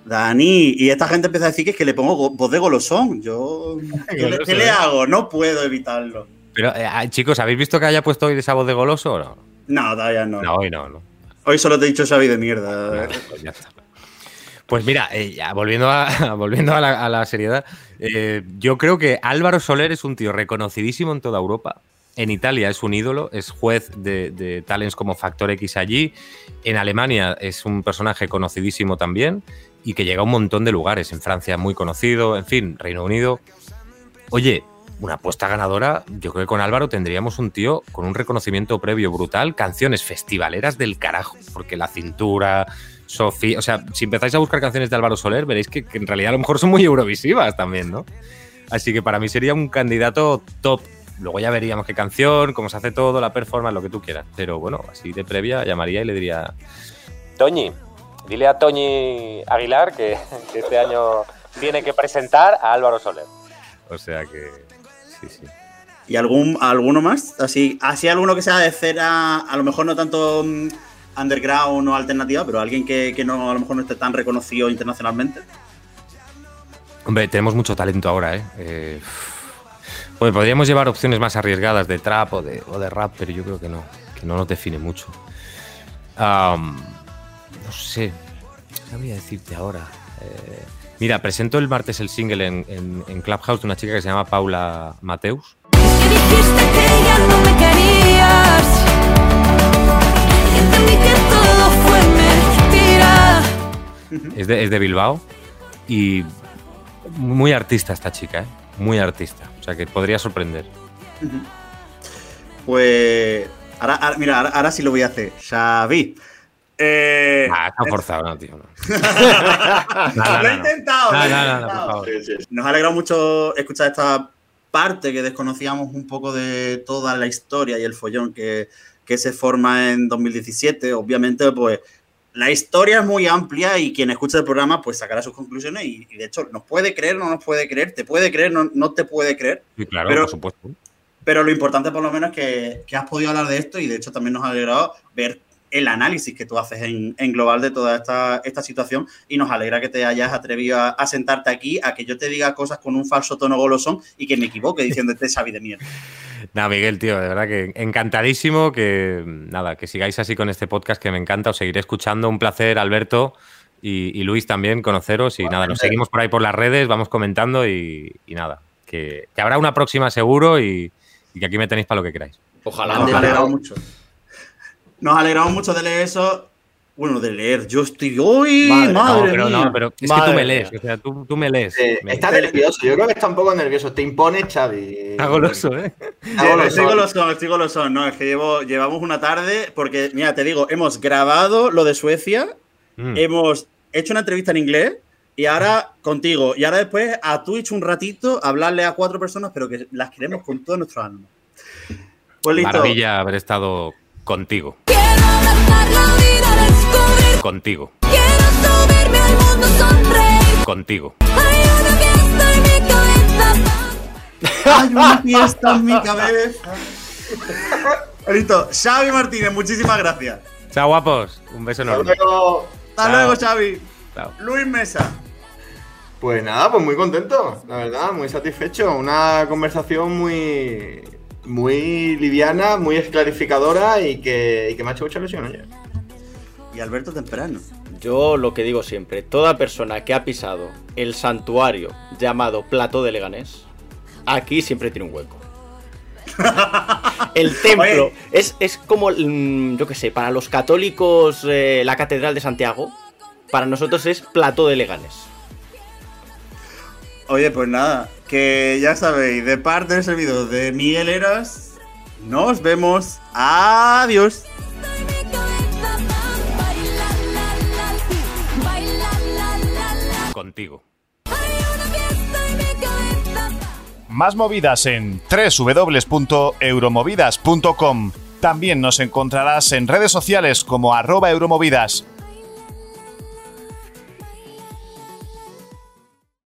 Dani, y esta gente empieza a decir que es que le pongo go- voz de golosón. Yo. ¿Qué, le, Goloso, qué le hago? No puedo evitarlo. Pero, eh, ah, chicos, ¿habéis visto que haya puesto hoy esa voz de goloso o no? No, todavía no. No, hoy no, no. Hoy solo te he dicho Xavi de mierda. Pues ya está. Pues mira, eh, ya, volviendo a, volviendo a la seriedad, eh, yo creo que Álvaro Soler es un tío reconocidísimo en toda Europa. En Italia es un ídolo, es juez de, de talents como Factor X allí. En Alemania es un personaje conocidísimo también y que llega a un montón de lugares. En Francia muy conocido, en fin, Reino Unido. Oye, una apuesta ganadora, yo creo que con Álvaro tendríamos un tío con un reconocimiento previo brutal, canciones festivaleras del carajo, porque la cintura, Sofía, o sea, si empezáis a buscar canciones de Álvaro Soler, veréis que, que en realidad a lo mejor son muy eurovisivas también, ¿no? Así que para mí sería un candidato top. Luego ya veríamos qué canción, cómo se hace todo, la performance, lo que tú quieras. Pero bueno, así de previa llamaría y le diría... Toñi, dile a Toñi Aguilar que, que este año tiene que presentar a Álvaro Soler. O sea que... ¿Y algún, alguno más? Así, así alguno que sea de cera, a lo mejor no tanto mm, underground o alternativa, pero alguien que, que no, a lo mejor no esté tan reconocido internacionalmente. Hombre, tenemos mucho talento ahora, ¿eh? eh podríamos llevar opciones más arriesgadas de trap o de, rap, pero yo creo que no, que no nos define mucho. No sé, ¿qué voy a decirte ahora? Eh, mira, presento el martes el single en, en- en Clubhouse de una chica que se llama Paula Mateus. Dijiste que ya no me querías y entendí que todo fue mentira. Es de, es de Bilbao y muy artista esta chica, ¿eh? Muy artista. O sea que podría sorprender. Pues. Ahora, ahora- mira, ahora, ahora sí lo voy a hacer. Xavi. Eh, Ah, está forzado, no, tío. no. lo he intentado. No, lo he no, no, no, intentado. por favor. Nos ha alegrado mucho escuchar esta parte que desconocíamos un poco de toda la historia y el follón que, que se forma en 2017. Obviamente, pues la historia es muy amplia y quien escucha el programa pues sacará sus conclusiones y, y de hecho nos puede creer, no nos puede creer, te puede creer, no, no te puede creer. Sí, claro, Pero- por supuesto. Pero lo importante por lo menos es que, que has podido hablar de esto y de hecho también nos ha alegrado ver el análisis que tú haces en, en global de toda esta, esta situación y nos alegra que te hayas atrevido a, a sentarte aquí, a que yo te diga cosas con un falso tono golosón y que me equivoque diciendo este Xavi de mierda. Nada, Miguel, tío, de verdad que encantadísimo que nada, que sigáis así con este podcast que me encanta, os seguiré escuchando, un placer, Alberto y, y Luis también conoceros y nada, nos seguimos por ahí por las redes, vamos comentando y, y nada, que, que habrá una próxima seguro y, y que aquí me tenéis para lo que queráis. Ojalá, Nos ojalá. alegramos mucho. Nos alegramos mucho de leer eso. Bueno, de leer. Yo estoy hoy, madre, Madre, no, pero mía. no, pero es que tú me lees, o sea, tú, tú me lees. Eh, Me- está nervioso, yo creo que está un poco nervioso. Te impone Xavi. Está goloso, ¿eh? Está Eh, goloso. Estoy golosón, estoy golosón. No, es que llevo, llevamos una tarde porque, mira, te digo, hemos grabado lo de Suecia, Mm. hemos hecho una entrevista en inglés y ahora contigo. Y ahora después a Twitch un ratito hablarle a cuatro personas, pero que las queremos con todo nuestro alma. Pues listo. Maravilla haber estado contigo, Quiero abrazar la vida, descubrir. contigo, Quiero subirme al mundo, sonreír. contigo. Hay una fiesta en mi cabeza. Hay una fiesta en mi cabeza. Listo. Xavi Martínez, muchísimas gracias. Chao, guapos. Un beso Hasta enorme. luego. Hasta luego, Xavi. Chao. Luis Mesa. Pues nada, pues muy contento, la verdad, muy satisfecho. Una conversación muy, muy liviana, muy esclarificadora y que, y que me ha hecho mucha ilusión, oye. Y Alberto Temprano. Yo lo que digo siempre, toda persona que ha pisado el santuario llamado Plato de Leganés, aquí siempre tiene un hueco. El templo Oye. es, es como, mm, yo qué sé, para los católicos eh, la Catedral de Santiago, para nosotros es Plato de Leganés. Oye, pues nada, que ya sabéis, de parte del servidor de Miguel Eras, nos vemos. Adiós. Contigo. Más movidas en www.euromovidas.com. También nos encontrarás en redes sociales como arroba euromovidas